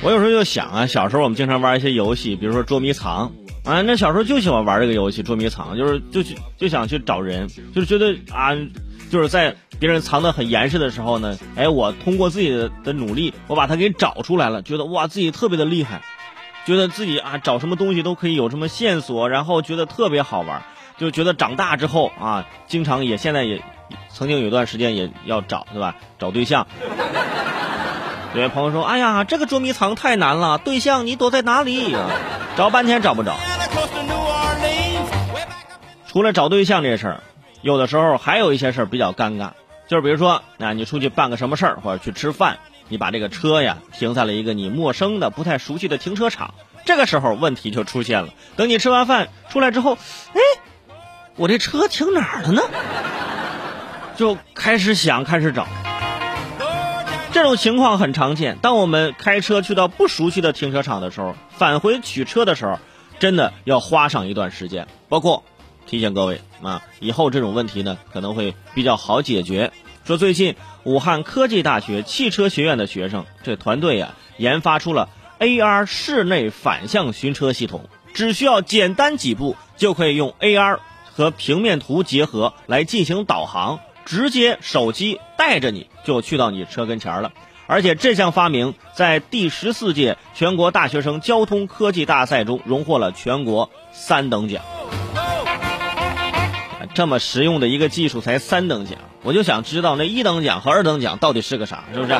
我有时候就想啊，小时候我们经常玩一些游戏，比如说捉迷藏啊，那小时候就喜欢玩这个游戏捉迷藏，就是就去就想去找人，就是觉得啊，就是在别人藏得很严实的时候呢，哎，我通过自己的的努力，我把它给找出来了，觉得哇自己特别的厉害，觉得自己啊找什么东西都可以有什么线索，然后觉得特别好玩，就觉得长大之后啊，经常也现在也曾经有段时间也要找对吧，找对象。有位朋友说：“哎呀，这个捉迷藏太难了，对象你躲在哪里？找半天找不着。除了找对象这事儿，有的时候还有一些事儿比较尴尬，就是比如说，啊，你出去办个什么事儿，或者去吃饭，你把这个车呀停在了一个你陌生的、不太熟悉的停车场，这个时候问题就出现了。等你吃完饭出来之后，哎，我这车停哪儿了呢？就开始想，开始找。”这种情况很常见。当我们开车去到不熟悉的停车场的时候，返回取车的时候，真的要花上一段时间。包括提醒各位啊，以后这种问题呢可能会比较好解决。说最近武汉科技大学汽车学院的学生这团队呀，研发出了 AR 室内反向寻车系统，只需要简单几步就可以用 AR 和平面图结合来进行导航。直接手机带着你就去到你车跟前了，而且这项发明在第十四届全国大学生交通科技大赛中荣获了全国三等奖。这么实用的一个技术才三等奖，我就想知道那一等奖和二等奖到底是个啥，是不是？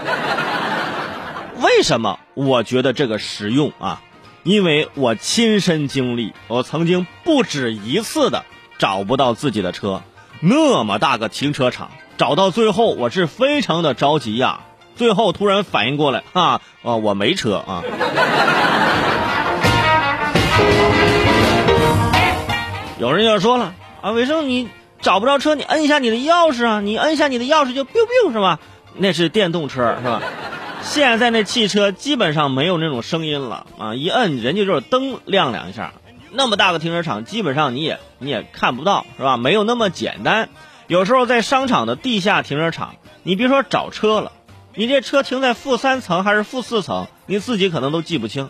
为什么我觉得这个实用啊？因为我亲身经历，我曾经不止一次的找不到自己的车。那么大个停车场，找到最后我是非常的着急呀。最后突然反应过来，哈，啊，我没车啊。有人就说了，啊，伟生你找不着车，你摁一下你的钥匙啊，你摁一下你的钥匙就 biu biu 是吧？那是电动车是吧？现在那汽车基本上没有那种声音了啊，一摁人家就是灯亮两下。那么大个停车场，基本上你也你也看不到，是吧？没有那么简单。有时候在商场的地下停车场，你别说找车了，你这车停在负三层还是负四层，你自己可能都记不清。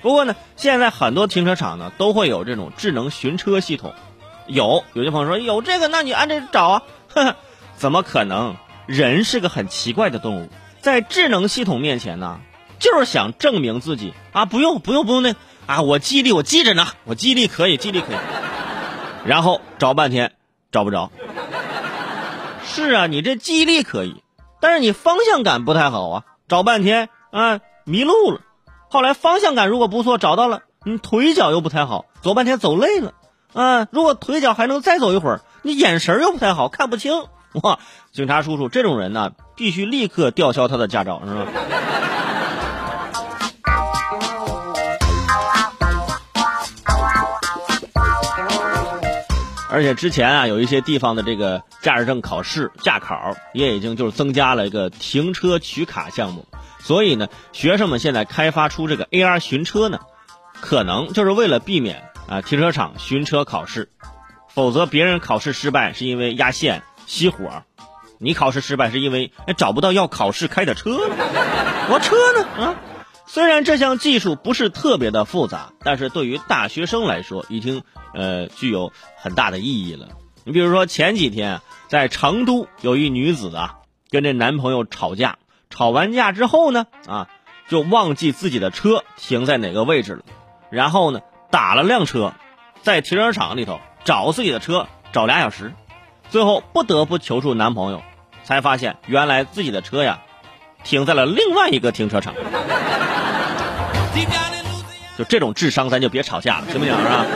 不过呢，现在很多停车场呢都会有这种智能寻车系统。有有些朋友说有这个，那你按这找啊？呵，怎么可能？人是个很奇怪的动物，在智能系统面前呢，就是想证明自己啊！不用不用不用那。啊，我记忆力我记着呢，我记忆力可以，记忆力可以。然后找半天找不着。是啊，你这记忆力可以，但是你方向感不太好啊，找半天啊迷路了。后来方向感如果不错，找到了，你腿脚又不太好，走半天走累了。啊，如果腿脚还能再走一会儿，你眼神又不太好，看不清。哇，警察叔叔，这种人呢，必须立刻吊销他的驾照，是吧？而且之前啊，有一些地方的这个驾驶证考试驾考也已经就是增加了一个停车取卡项目，所以呢，学生们现在开发出这个 AR 寻车呢，可能就是为了避免啊停车场寻车考试，否则别人考试失败是因为压线熄火，你考试失败是因为找不到要考试开的车，我车呢？啊。虽然这项技术不是特别的复杂，但是对于大学生来说，已经呃具有很大的意义了。你比如说前几天在成都有一女子啊，跟这男朋友吵架，吵完架之后呢，啊就忘记自己的车停在哪个位置了，然后呢打了辆车，在停车场里头找自己的车，找俩小时，最后不得不求助男朋友，才发现原来自己的车呀。停在了另外一个停车场，就这种智商，咱就别吵架了，行不行啊？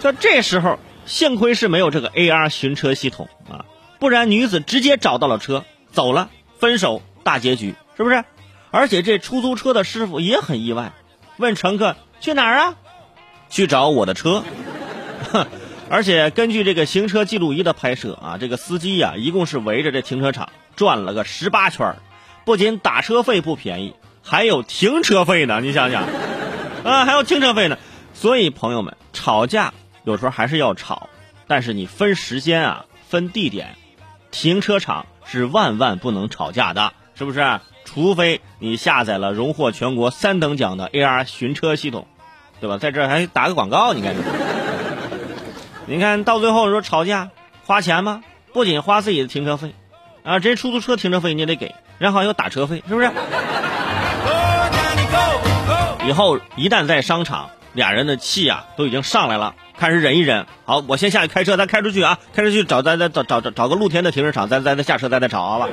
就这时候，幸亏是没有这个 AR 寻车系统啊，不然女子直接找到了车，走了，分手大结局，是不是？而且这出租车的师傅也很意外，问乘客去哪儿啊？去找我的车。而且根据这个行车记录仪的拍摄啊，这个司机呀，一共是围着这停车场转了个十八圈。不仅打车费不便宜，还有停车费呢。你想想，啊，还有停车费呢。所以朋友们，吵架有时候还是要吵，但是你分时间啊，分地点，停车场是万万不能吵架的，是不是？除非你。下载了荣获全国三等奖的 AR 寻车系统，对吧？在这还打个广告，你看，你看到最后说吵架花钱吗？不仅花自己的停车费，啊，这出租车停车费你也得给，然后还有打车费，是不是？以后一旦在商场，俩人的气啊都已经上来了，开始忍一忍。好，我先下去开车，咱开出去啊，开出去找咱咱找找找找个露天的停车场，咱咱再下车，咱再吵，好吧？